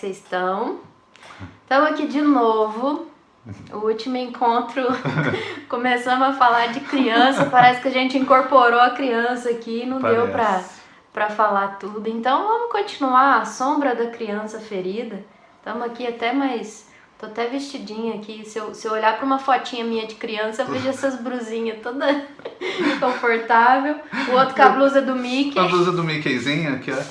que vocês estão? Estamos aqui de novo. O último encontro começamos a falar de criança. Parece que a gente incorporou a criança aqui e não Parece. deu pra, pra falar tudo. Então vamos continuar a sombra da criança ferida. Estamos aqui até mais. Tô até vestidinha aqui. Se eu, se eu olhar pra uma fotinha minha de criança, eu vejo essas brusinhas toda confortável. O outro com a blusa do Mickey. A blusa do Mickeyzinho, que é,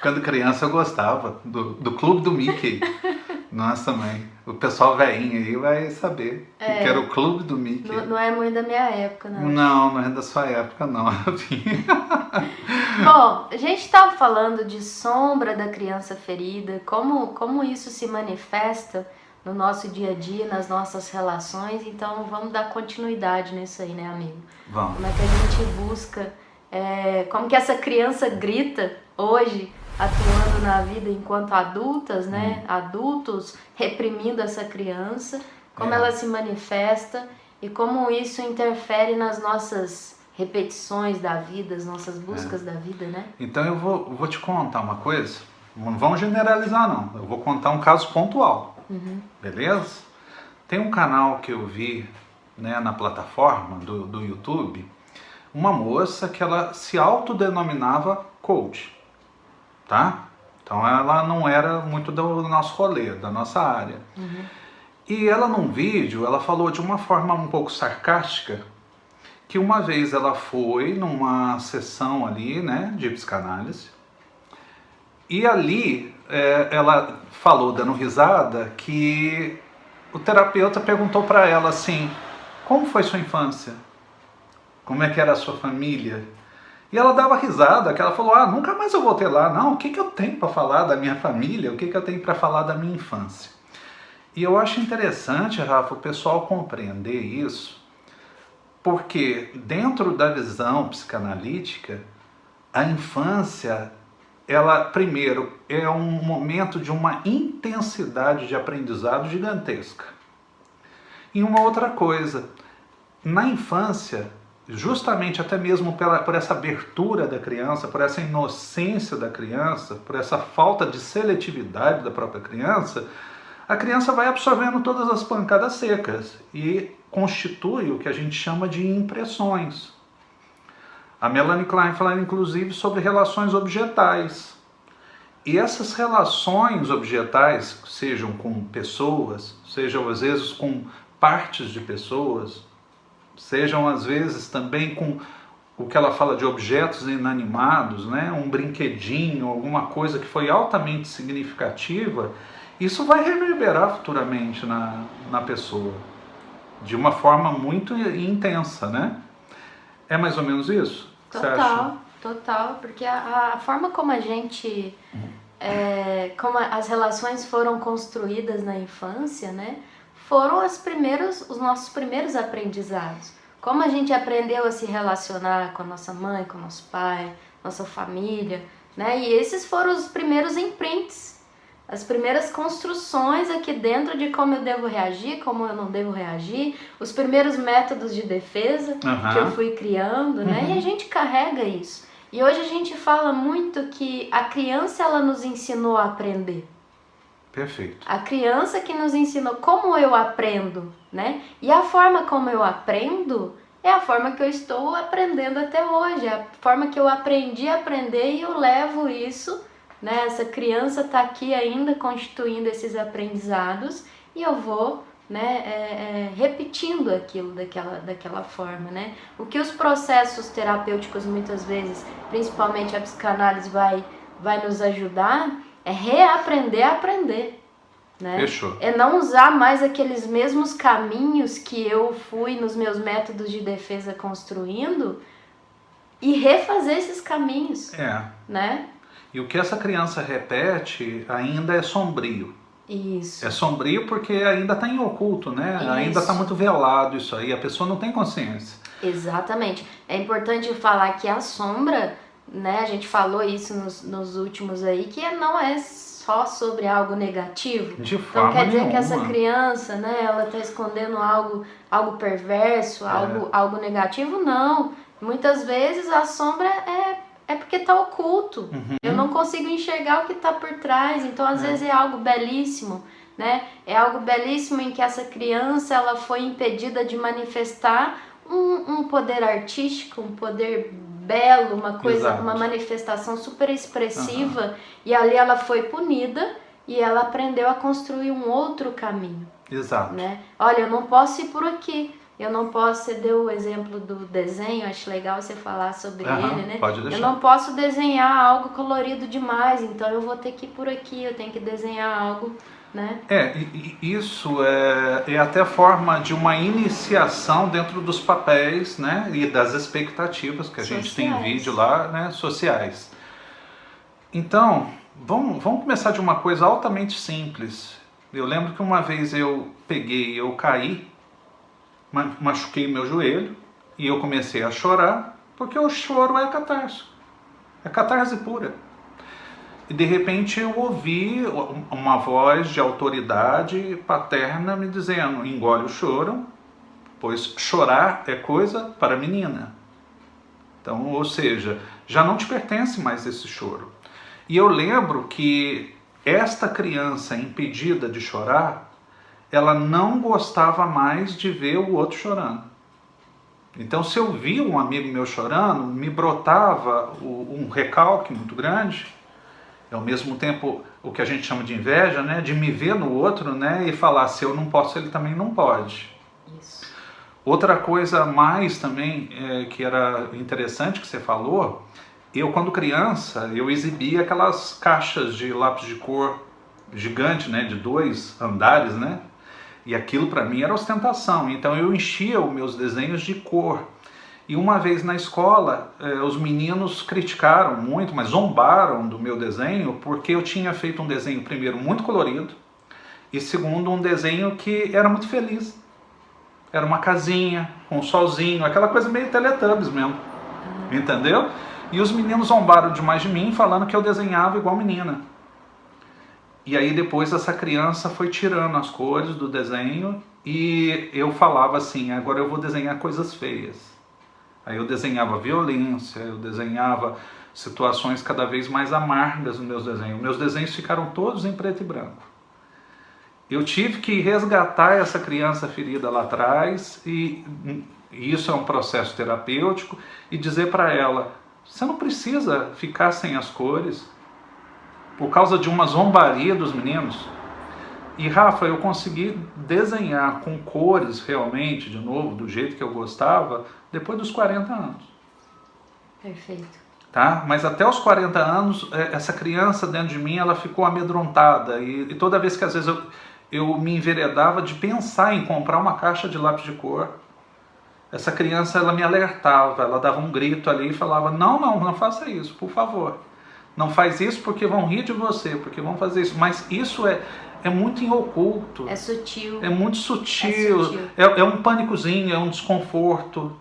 quando criança eu gostava, do, do clube do Mickey. Nossa, mãe, o pessoal velhinho aí vai saber que É. era o clube do Mickey. Não, não é muito da minha época, não. Não, não é da sua época, não. Bom, a gente estava falando de sombra da criança ferida, como, como isso se manifesta no nosso dia a dia, nas nossas relações. Então vamos dar continuidade nisso aí, né, amigo? Vamos. Como é que a gente busca, é, como que essa criança grita hoje, atuando na vida enquanto adultas, né? Adultos reprimindo essa criança, como É. ela se manifesta e como isso interfere nas nossas repetições da vida, as nossas buscas da vida, né? Então eu vou, vou te contar uma coisa. Não vamos generalizar, não. Eu vou contar um caso pontual. Beleza? Tem um canal que eu vi né, na plataforma do, do YouTube, uma moça que ela se autodenominava coach, tá? Então ela não era muito do nosso rolê, da nossa área. E ela num vídeo, ela falou de uma forma um pouco sarcástica que uma vez ela foi numa sessão ali, né, de psicanálise, e ali é, ela falou, dando risada, que o terapeuta perguntou para ela assim: como foi sua infância? Como é que era a sua família? E ela dava risada, que ela falou: ah, nunca mais eu voltei lá. Não, o que, que eu tenho para falar da minha família? O que, que eu tenho para falar da minha infância? E eu acho interessante, Rafa, o pessoal compreender isso, porque dentro da visão psicanalítica, a infância, ela primeiro é um momento de uma intensidade de aprendizado gigantesca. E uma outra coisa, na infância, justamente até mesmo pela, por essa abertura da criança, por essa inocência da criança, por essa falta de seletividade da própria criança, a criança vai absorvendo todas as pancadas secas e constitui o que a gente chama de impressões. A Melanie Klein fala inclusive sobre relações objetais. E essas relações objetais, sejam com pessoas, sejam às vezes com partes de pessoas, sejam às vezes também com o que ela fala de objetos inanimados, né? um brinquedinho, alguma coisa que foi altamente significativa, isso vai reverberar futuramente na, na pessoa, de uma forma muito intensa, né? É mais ou menos isso? Total, total, porque a, a forma como a gente, é, como as relações foram construídas na infância, né, foram as primeiros, os nossos primeiros aprendizados. Como a gente aprendeu a se relacionar com a nossa mãe, com o nosso pai, nossa família, né, e esses foram os primeiros imprints, as primeiras construções aqui dentro de como eu devo reagir, como eu não devo reagir, os primeiros métodos de defesa Aham. que eu fui criando, né? Uhum. E a gente carrega isso. E hoje a gente fala muito que a criança ela nos ensinou a aprender. Perfeito. A criança que nos ensinou como eu aprendo, né? E a forma como eu aprendo é a forma que eu estou aprendendo até hoje, é a forma que eu aprendi a aprender e eu levo isso, né? Essa criança está aqui ainda constituindo esses aprendizados e eu vou, né, é, é, repetindo aquilo daquela, daquela forma, né? O que os processos terapêuticos muitas vezes, principalmente a psicanálise, vai, vai nos ajudar é reaprender a aprender. Né? Fechou. É não usar mais aqueles mesmos caminhos que eu fui nos meus métodos de defesa construindo e refazer esses caminhos, É. né? E o que essa criança repete ainda é sombrio. Isso. É sombrio porque ainda está em oculto, né? Isso. Ainda está muito velado isso aí. A pessoa não tem consciência. Exatamente. É importante falar que a sombra, né? A gente falou isso nos, nos últimos aí, que não é só sobre algo negativo. De Então forma quer dizer nenhuma. que essa criança, né, ela tá escondendo algo, algo perverso, É. algo, algo negativo? Não. Muitas vezes a sombra é, é porque tá oculto. Uhum. Eu não consigo enxergar o que tá por trás. Então, às É. vezes é algo belíssimo, né? É algo belíssimo em que essa criança ela foi impedida de manifestar um, um poder artístico, um poder belo, uma coisa, Exato. uma manifestação super expressiva. E ali ela foi punida e ela aprendeu a construir um outro caminho Exato. né? Olha, eu não posso ir por aqui. Eu não posso, você deu o exemplo do desenho, acho legal você falar sobre Aham, ele, né? pode Eu deixar. não posso desenhar algo colorido demais, então eu vou ter que ir por aqui, eu tenho que desenhar algo, né? É, isso é, é até forma de uma iniciação dentro dos papéis, né, e das expectativas que a gente tem em Sociais. vídeo lá, né, sociais. Então, vamos, vamos começar de uma coisa altamente simples. Eu lembro que uma vez eu peguei, eu caí, ma- machuquei meu joelho e eu comecei a chorar, porque o choro é catarse. É catarse pura. E de repente eu ouvi uma voz de autoridade paterna me dizendo: engole o choro, pois chorar é coisa para menina. Então, ou seja, já não te pertence mais esse choro. E eu lembro que esta criança impedida de chorar, ela não gostava mais de ver o outro chorando. Então, se eu via um amigo meu chorando, me brotava um recalque muito grande e ao mesmo tempo o que a gente chama de inveja, né, de me ver no outro, né, e falar se eu não posso, ele também não pode. Isso. Outra coisa mais também é, que era interessante que você falou, eu quando criança eu exibia aquelas caixas de lápis de cor gigante, né, de dois andares, né, e aquilo para mim era ostentação. Então eu enchia os meus desenhos de cor. E uma vez na escola, eh, os meninos criticaram muito, mas zombaram do meu desenho, porque eu tinha feito um desenho, primeiro, muito colorido, e segundo, um desenho que era muito feliz. Era uma casinha, com um solzinho, aquela coisa meio Teletubbies mesmo. Entendeu? E os meninos zombaram demais de mim, falando que eu desenhava igual menina. E aí depois essa criança foi tirando as cores do desenho e eu falava assim, agora eu vou desenhar coisas feias. Aí eu desenhava violência, eu desenhava situações cada vez mais amargas nos meus desenhos. Meus desenhos ficaram todos em preto e branco. Eu tive que resgatar essa criança ferida lá atrás e, e isso é um processo terapêutico e dizer para ela, você não precisa ficar sem as cores por causa de uma zombaria dos meninos. E Rafa, eu consegui desenhar com cores realmente, de novo, do jeito que eu gostava, depois dos 40 anos. Perfeito. Tá? Mas até os 40 anos, é, essa criança dentro de mim, ela ficou amedrontada. E, e toda vez que às vezes eu, eu me enveredava de pensar em comprar uma caixa de lápis de cor, essa criança ela me alertava, ela dava um grito ali e falava: Não, não, não faça isso, por favor. Não faz isso porque vão rir de você, porque vão fazer isso. Mas isso é, é muito em oculto. É sutil. É muito sutil, É sutil. é, é um pânicozinho, é um desconforto,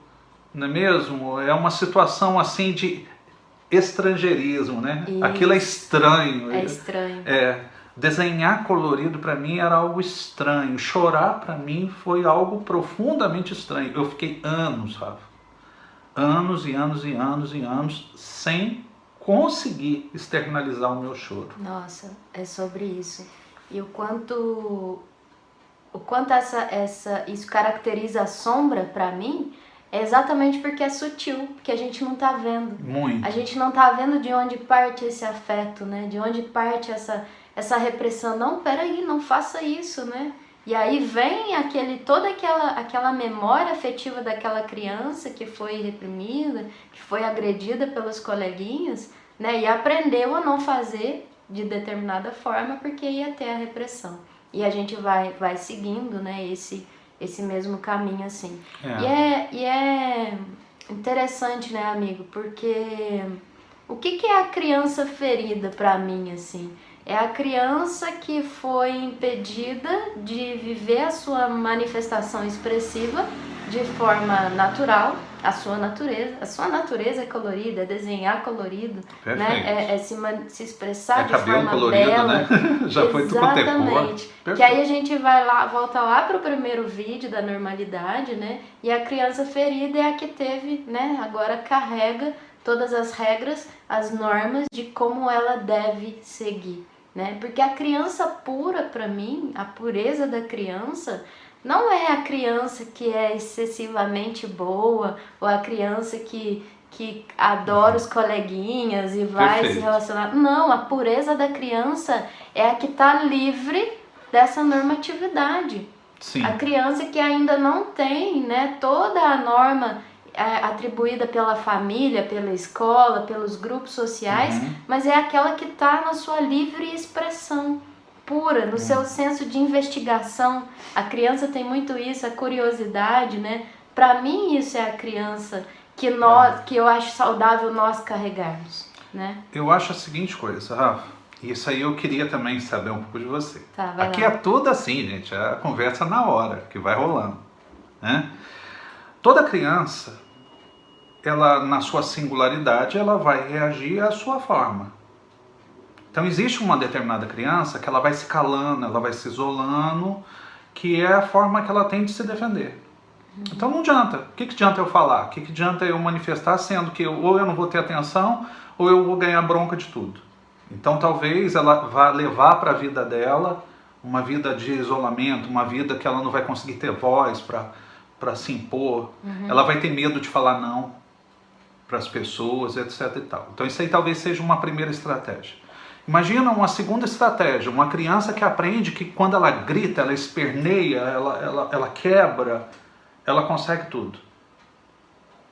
não é mesmo? É uma situação assim de estrangeirismo, né? Isso. Aquilo é estranho. É estranho. É, desenhar colorido para mim era algo estranho. Chorar para mim foi algo profundamente estranho. Eu fiquei anos, Rafa, anos e anos e anos e anos sem conseguir externalizar o meu choro. Nossa, é sobre isso. E o quanto o quanto essa essa isso caracteriza a sombra pra mim é exatamente porque é sutil, porque a gente não tá vendo. Muito. A gente não tá vendo de onde parte esse afeto, né? De onde parte essa essa repressão. Não, peraí, não faça isso, né? E aí vem aquele toda aquela aquela memória afetiva daquela criança que foi reprimida, que foi agredida pelos coleguinhas, né? E aprendeu a não fazer de determinada forma porque ia ter a repressão. E a gente vai vai seguindo, né, esse esse mesmo caminho assim. É. E é, e é interessante, né, amigo? Porque o que, que é a criança ferida pra mim, assim? É a criança que foi impedida de viver a sua manifestação expressiva de forma natural, a sua natureza. A sua natureza é colorida, é desenhar colorido, né? É, é se, se, expressar é de forma colorido, bela. Né? Já foi tudo Exatamente. Que aí a gente vai lá, volta lá para o primeiro vídeo da normalidade, né? E a criança ferida é a que teve, né? Agora carrega todas as regras, as normas de como ela deve seguir, né? Porque a criança pura para mim, a pureza da criança não é a criança que é excessivamente boa ou a criança que, que adora os coleguinhas e vai Perfeito. se relacionar. Não, a pureza da criança é a que está livre dessa normatividade. Sim. A criança que ainda não tem né, toda a norma é, atribuída pela família, pela escola, pelos grupos sociais, uhum. mas é aquela que está na sua livre expressão pura, no seu senso de investigação. A criança tem muito isso, a curiosidade, né? Para mim isso é a criança que nós, que eu acho saudável nós carregarmos, né? Eu acho a seguinte coisa, Rafa. Isso aí eu queria também saber um pouco de você. Tá, Aqui lá. é tudo assim, gente, é a conversa na hora que vai rolando, né? Toda criança, ela na sua singularidade, ela vai reagir à sua forma. Então existe uma determinada criança que ela vai se calando, ela vai se isolando, que é a forma que ela tem de se defender. Uhum. Então não adianta. O que, que adianta eu falar? O que, que adianta eu manifestar sendo que eu, ou eu não vou ter atenção ou eu vou ganhar bronca de tudo? Então talvez ela vá levar para a vida dela uma vida de isolamento, uma vida que ela não vai conseguir ter voz para se impor. Uhum. Ela vai ter medo de falar não para as pessoas, etc. E tal. Então isso aí talvez seja uma primeira estratégia. Imagina uma segunda estratégia, uma criança que aprende que quando ela grita, ela esperneia, ela, ela, ela quebra, ela consegue tudo.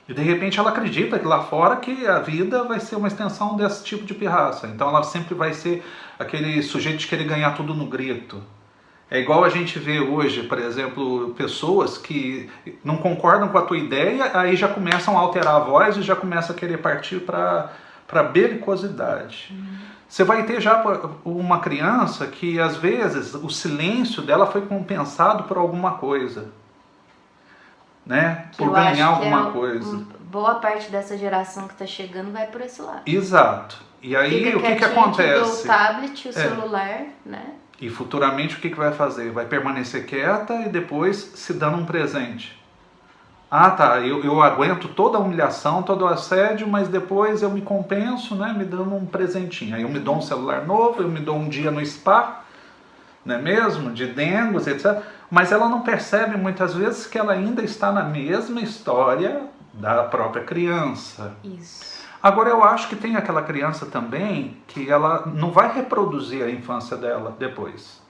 E de repente ela acredita que lá fora que a vida vai ser uma extensão desse tipo de pirraça. Então ela sempre vai ser aquele sujeito de querer ganhar tudo no grito. É igual a gente vê hoje, por exemplo, pessoas que não concordam com a tua ideia, aí já começam a alterar a voz e já começam a querer partir para belicosidade. Uhum. Você vai ter já uma criança que às vezes o silêncio dela foi compensado por alguma coisa, né? Que por ganhar é alguma é coisa. Boa parte dessa geração que está chegando vai por esse lado. Exato. E aí Fica o que que acontece? O tablet, o é. celular, né? E futuramente o que, que vai fazer? Vai permanecer quieta e depois se dando um presente. Ah, tá, eu, eu aguento toda a humilhação, todo o assédio, mas depois eu me compenso, né, me dando um presentinho. Aí eu me dou um celular novo, eu me dou um dia no spa, não é mesmo? De dengos, etc. Mas ela não percebe muitas vezes que ela ainda está na mesma história da própria criança. Isso. Agora eu acho que tem aquela criança também que ela não vai reproduzir a infância dela depois.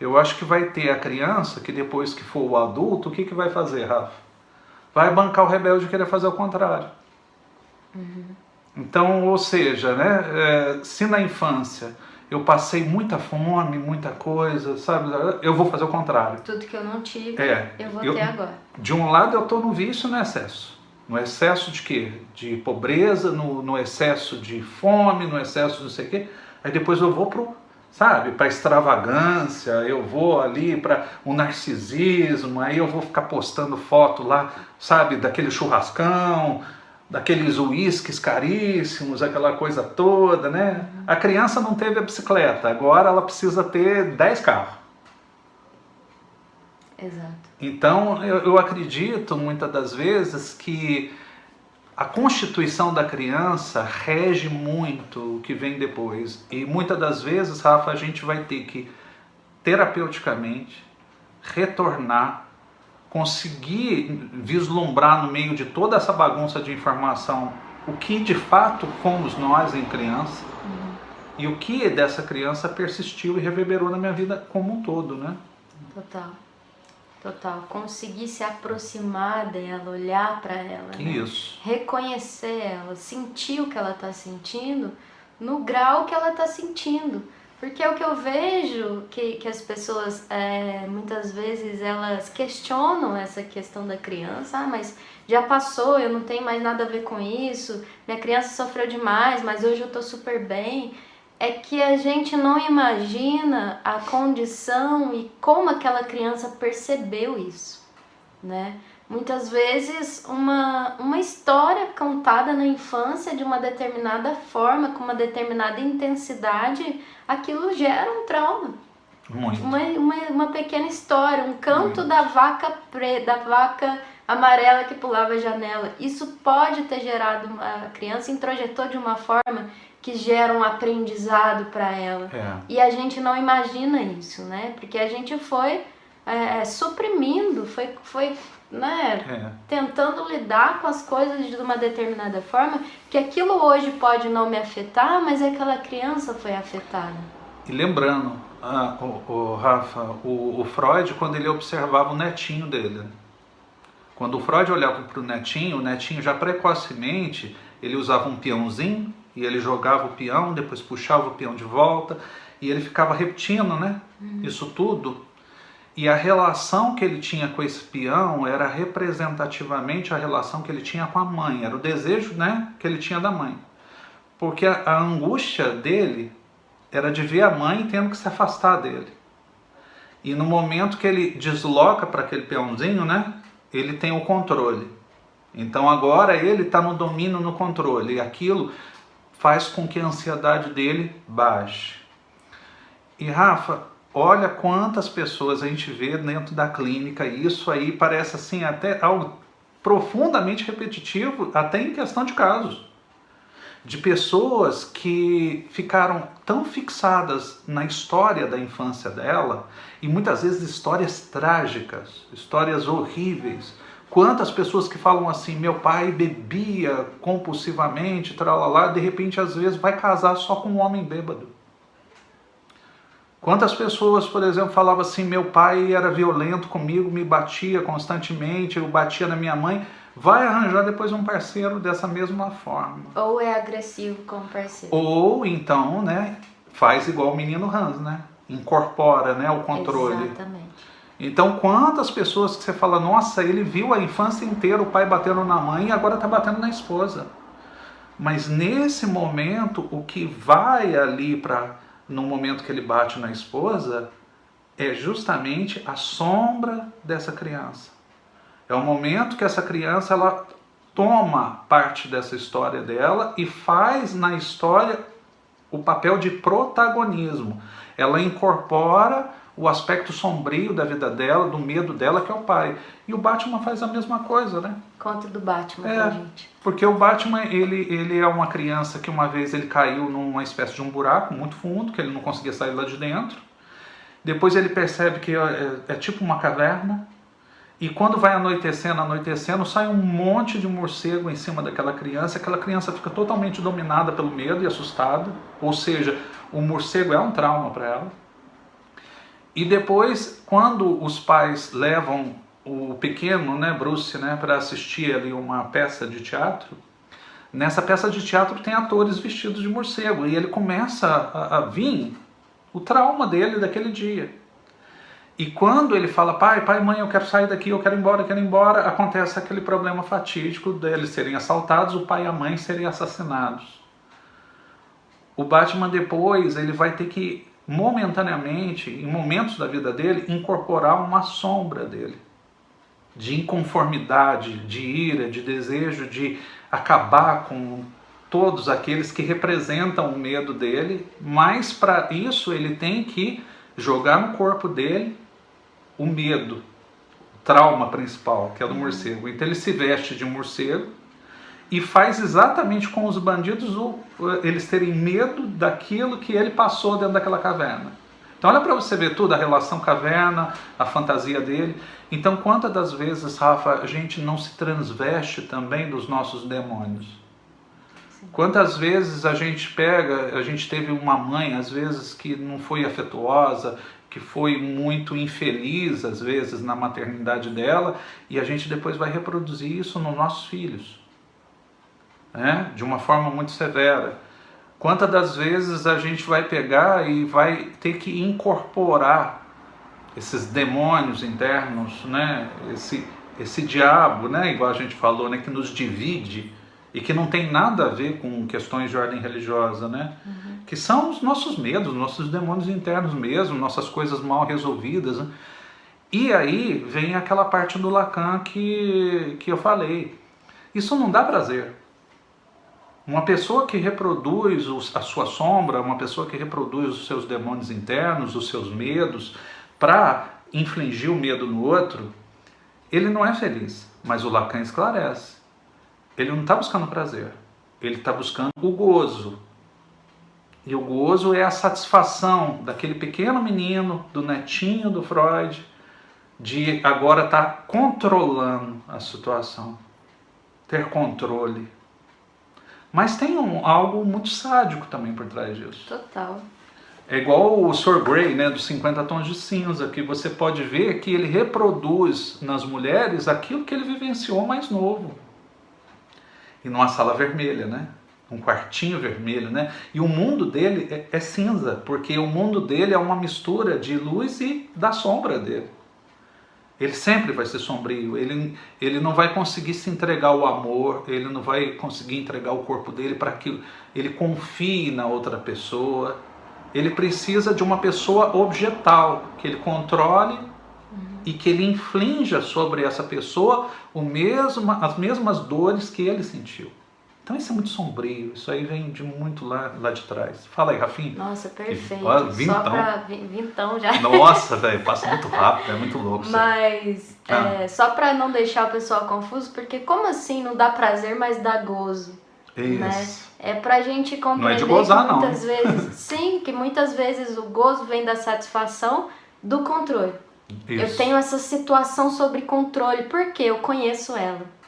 Eu acho que vai ter a criança que depois que for o adulto, o que, que vai fazer, Rafa? Vai bancar o rebelde e querer fazer o contrário. Uhum. Então, ou seja, né, é, se na infância eu passei muita fome, muita coisa, sabe? Eu vou fazer o contrário. Tudo que eu não tive, é, eu vou eu, ter agora. De um lado eu estou no vício no excesso. No excesso de quê? De pobreza, no, no excesso de fome, no excesso de não sei o quê. Aí depois eu vou pro sabe, para extravagância, eu vou ali para o um narcisismo, aí eu vou ficar postando foto lá, sabe, daquele churrascão, daqueles uísques caríssimos, aquela coisa toda, né? A criança não teve a bicicleta, agora ela precisa ter 10 carros. Exato. Então, eu, eu acredito muitas das vezes que a constituição da criança rege muito o que vem depois. E muitas das vezes, Rafa, a gente vai ter que terapeuticamente retornar, conseguir vislumbrar no meio de toda essa bagunça de informação o que de fato fomos nós em criança uhum. e o que dessa criança persistiu e reverberou na minha vida como um todo, né? Total. Total, conseguir se aproximar dela, olhar para ela, né? Reconhecer ela, sentir o que ela está sentindo no grau que ela está sentindo. Porque é o que eu vejo que, que as pessoas é, muitas vezes elas questionam essa questão da criança, ah, mas já passou, eu não tenho mais nada a ver com isso, minha criança sofreu demais, mas hoje eu estou super bem é que a gente não imagina a condição e como aquela criança percebeu isso, né? Muitas vezes uma, uma história contada na infância de uma determinada forma, com uma determinada intensidade, aquilo gera um trauma. Muito. Uma, uma, uma pequena história, um canto da vaca preta, da vaca amarela que pulava a janela. Isso pode ter gerado uma a criança introjetou de uma forma que gera um aprendizado para ela. É. E a gente não imagina isso, né? Porque a gente foi é, suprimindo, foi, foi né, É. tentando lidar com as coisas de uma determinada forma, que aquilo hoje pode não me afetar, mas aquela criança foi afetada. E lembrando, ah, o, o Rafa, o, o Freud, quando ele observava o netinho dele, quando o Freud olhava para o netinho, o netinho já precocemente, ele usava um peãozinho e ele jogava o peão, depois puxava o peão de volta e ele ficava repetindo, né? Isso tudo. E a relação que ele tinha com esse peão era representativamente a relação que ele tinha com a mãe, era o desejo, né, que ele tinha da mãe. Porque a, a angústia dele era de ver a mãe tendo que se afastar dele. E no momento que ele desloca para aquele peãozinho, né, ele tem o controle. Então agora ele está no domínio, no controle. E aquilo faz com que a ansiedade dele baixe. E Rafa, olha quantas pessoas a gente vê dentro da clínica. E isso aí parece assim até algo profundamente repetitivo, até em questão de casos de pessoas que ficaram tão fixadas na história da infância dela e muitas vezes histórias trágicas, histórias horríveis. Quantas pessoas que falam assim, meu pai bebia compulsivamente, tralalá, de repente às vezes vai casar só com um homem bêbado. Quantas pessoas, por exemplo, falavam assim, meu pai era violento comigo, me batia constantemente, eu batia na minha mãe, vai arranjar depois um parceiro dessa mesma forma. Ou é agressivo com o parceiro. Ou então, né, faz igual o menino Hans, né? Incorpora, né, o controle. Exatamente. Então, quantas pessoas que você fala, nossa, ele viu a infância inteira o pai batendo na mãe e agora está batendo na esposa. Mas nesse momento, o que vai ali para no momento que ele bate na esposa é justamente a sombra dessa criança. É o momento que essa criança ela toma parte dessa história dela e faz na história o papel de protagonismo. Ela incorpora o aspecto sombrio da vida dela, do medo dela, que é o pai. E o Batman faz a mesma coisa, né? Conta do Batman É. pra gente. Porque o Batman, ele, ele é uma criança que uma vez ele caiu numa espécie de um buraco muito fundo, que ele não conseguia sair lá de dentro. Depois ele percebe que é, é tipo uma caverna. E quando vai anoitecendo, anoitecendo, sai um monte de morcego em cima daquela criança. Aquela criança fica totalmente dominada pelo medo e assustada. Ou seja, o morcego é um trauma para ela. E depois, quando os pais levam o pequeno, né, Bruce, né, para assistir ali uma peça de teatro, nessa peça de teatro tem atores vestidos de morcego e ele começa a, a vir o trauma dele daquele dia. E quando ele fala, pai, pai, mãe, eu quero sair daqui, eu quero ir embora, eu quero ir embora, acontece aquele problema fatídico deles serem assaltados, o pai e a mãe serem assassinados. O Batman depois, ele vai ter que momentaneamente, em momentos da vida dele, incorporar uma sombra dele de inconformidade, de ira, de desejo de acabar com todos aqueles que representam o medo dele, mas para isso ele tem que jogar no corpo dele o medo, o trauma principal, que é do morcego. Então ele se veste de morcego e faz exatamente com os bandidos o, eles terem medo daquilo que ele passou dentro daquela caverna. Então olha para você ver tudo, a relação caverna, a fantasia dele. Então quantas das vezes, Rafa, a gente não se transveste também dos nossos demônios? Quantas vezes a gente pega, a gente teve uma mãe, às vezes, que não foi afetuosa, que foi muito infeliz, às vezes, na maternidade dela, e a gente depois vai reproduzir isso nos nossos filhos, né? de uma forma muito severa. Quantas das vezes a gente vai pegar e vai ter que incorporar esses demônios internos, né? esse, esse diabo, né? igual a gente falou, né? que nos divide e que não tem nada a ver com questões de ordem religiosa, né? Uhum. Que são os nossos medos, nossos demônios internos mesmo, nossas coisas mal resolvidas. Né? E aí vem aquela parte do Lacan que, que eu falei. Isso não dá prazer. Uma pessoa que reproduz a sua sombra, uma pessoa que reproduz os seus demônios internos, os seus medos, para infligir o medo no outro, ele não é feliz. Mas o Lacan esclarece. Ele não está buscando prazer, ele está buscando o gozo. E o gozo é a satisfação daquele pequeno menino, do netinho do Freud, de agora estar tá controlando a situação, ter controle. Mas tem um, algo muito sádico também por trás disso. Total. É igual o Sir Grey, né, dos 50 tons de cinza, que você pode ver que ele reproduz nas mulheres aquilo que ele vivenciou mais novo. E numa sala vermelha, né? Um quartinho vermelho, né? E o mundo dele é, é cinza, porque o mundo dele é uma mistura de luz e da sombra dele. Ele sempre vai ser sombrio, ele, ele não vai conseguir se entregar o amor, ele não vai conseguir entregar o corpo dele para que ele confie na outra pessoa. Ele precisa de uma pessoa objetal, que ele controle e que ele inflinja sobre essa pessoa o mesmo, as mesmas dores que ele sentiu. Então isso é muito sombrio, isso aí vem de muito lá, lá de trás. Fala aí, Rafinha. Nossa, perfeito. Olha, vintão. Só pra vintão já. Nossa, velho, passa muito rápido, é muito louco. Mas, ah. é, só pra não deixar o pessoal confuso, porque como assim não dá prazer, mas dá gozo? Isso. Né? É pra gente compreender não é de gozar, que muitas não. vezes, sim, que muitas vezes o gozo vem da satisfação do controle. Isso. Eu tenho essa situação sobre controle porque eu conheço ela.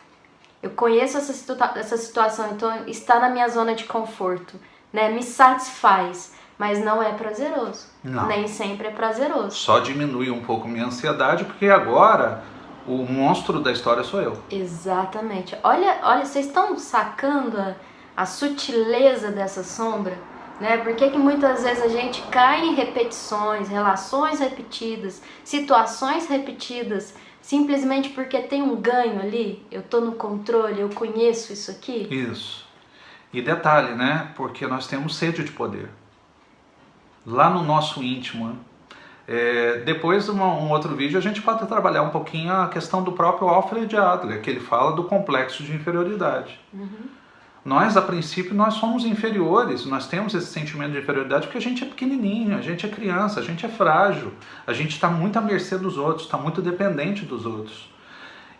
Eu conheço essa, situa essa situação, então está na minha zona de conforto, né? Me satisfaz, mas não é prazeroso. Não. Nem sempre é prazeroso. Só diminui um pouco minha ansiedade, porque agora o monstro da história sou eu. Exatamente. Olha, olha, vocês estão sacando a, a sutileza dessa sombra? Né? Por que, muitas vezes a gente cai em repetições, relações repetidas, situações repetidas simplesmente porque tem um ganho ali, eu estou no controle, eu conheço isso aqui? Isso. E detalhe, né? Porque nós temos sede de poder. Lá no nosso íntimo. Né? É, depois, uma, um outro vídeo, a gente pode trabalhar um pouquinho a questão do próprio Alfred Adler, que ele fala do complexo de inferioridade. Uhum. Nós, a princípio, nós somos inferiores, nós temos esse sentimento de inferioridade porque a gente é pequenininho, a gente é criança, a gente é frágil, a gente está muito à mercê dos outros, está muito dependente dos outros.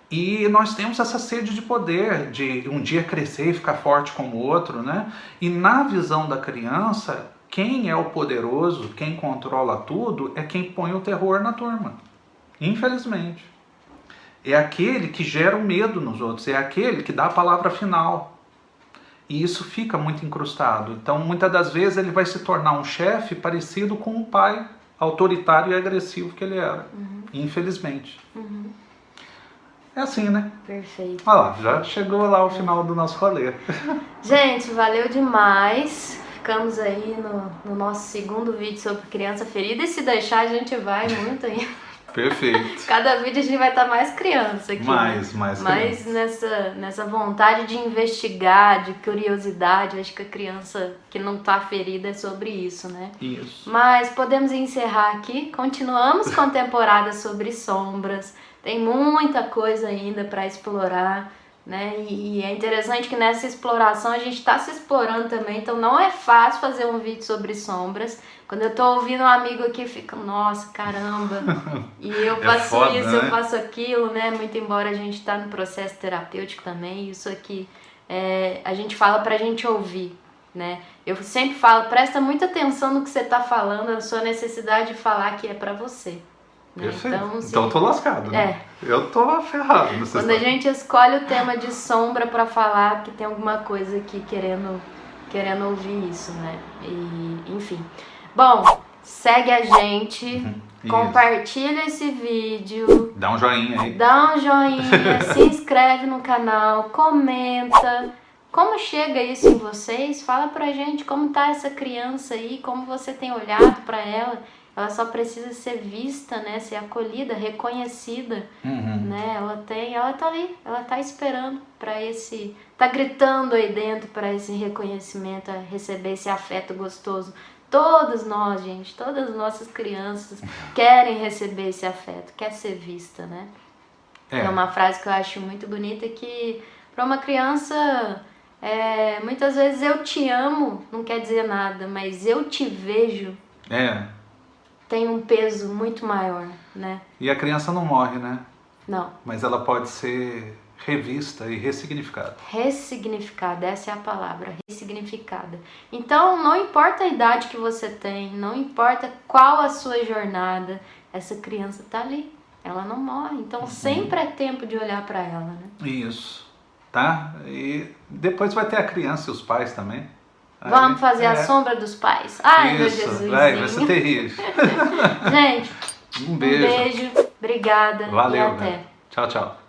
E nós temos essa sede de poder, de um dia crescer e ficar forte como o outro, né? E na visão da criança, quem é o poderoso, quem controla tudo, é quem põe o terror na turma. Infelizmente. É aquele que gera o medo nos outros, é aquele que dá a palavra final. E isso fica muito incrustado. Então, muitas das vezes, ele vai se tornar um chefe parecido com o pai autoritário e agressivo que ele era. Uhum. Infelizmente. Uhum. É assim, né? Perfeito. Olha lá, já chegou lá o final do nosso rolê. Gente, valeu demais. Ficamos aí no, no nosso segundo vídeo sobre criança ferida. E se deixar, a gente vai muito aí. Perfeito. Cada vídeo a gente vai estar mais criança aqui. Mais, né? mais Mais nessa, nessa vontade de investigar, de curiosidade. Acho que a criança que não está ferida é sobre isso, né? Isso. Mas podemos encerrar aqui. Continuamos com a temporada sobre sombras. Tem muita coisa ainda para explorar. Né? E, e é interessante que nessa exploração a gente está se explorando também, então não é fácil fazer um vídeo sobre sombras, quando eu tô ouvindo um amigo aqui, fica, nossa, caramba. E eu é faço é foda, isso, né? eu faço aquilo, né? Muito embora a gente tá no processo terapêutico também, isso aqui é, a gente fala pra gente ouvir, né? Eu sempre falo, presta muita atenção no que você tá falando, a sua necessidade de falar que é para você. Né? Então, se... então eu tô lascado, né? É. Eu tô ferrado Quando história. a gente escolhe o tema de sombra para falar, que tem alguma coisa aqui querendo, querendo ouvir isso, né? E, enfim. Bom, segue a gente, uhum, compartilha esse vídeo. Dá um joinha aí. Dá um joinha, se inscreve no canal, comenta. Como chega isso em vocês? Fala pra gente como tá essa criança aí, como você tem olhado para ela. Ela só precisa ser vista, né? Ser acolhida, reconhecida, uhum. né? Ela tem, ela tá ali, ela tá esperando para esse, tá gritando aí dentro para esse reconhecimento, receber esse afeto gostoso Todos nós, gente, todas as nossas crianças querem receber esse afeto, quer ser vista, né? É. é uma frase que eu acho muito bonita que para uma criança é, muitas vezes eu te amo não quer dizer nada, mas eu te vejo. É. Tem um peso muito maior, né? E a criança não morre, né? Não. Mas ela pode ser revista e ressignificada. Ressignificada, essa é a palavra, ressignificada. Então, não importa a idade que você tem, não importa qual a sua jornada, essa criança está ali. Ela não morre. Então, uhum. sempre é tempo de olhar para ela, né? Isso. Tá? E depois vai ter a criança e os pais também. Vamos fazer é... a sombra dos pais. Ai, Isso, meu Jesus. Vai, vai ser terrível. Gente, um beijo. Um beijo. Obrigada. Valeu. E até. Tchau, tchau.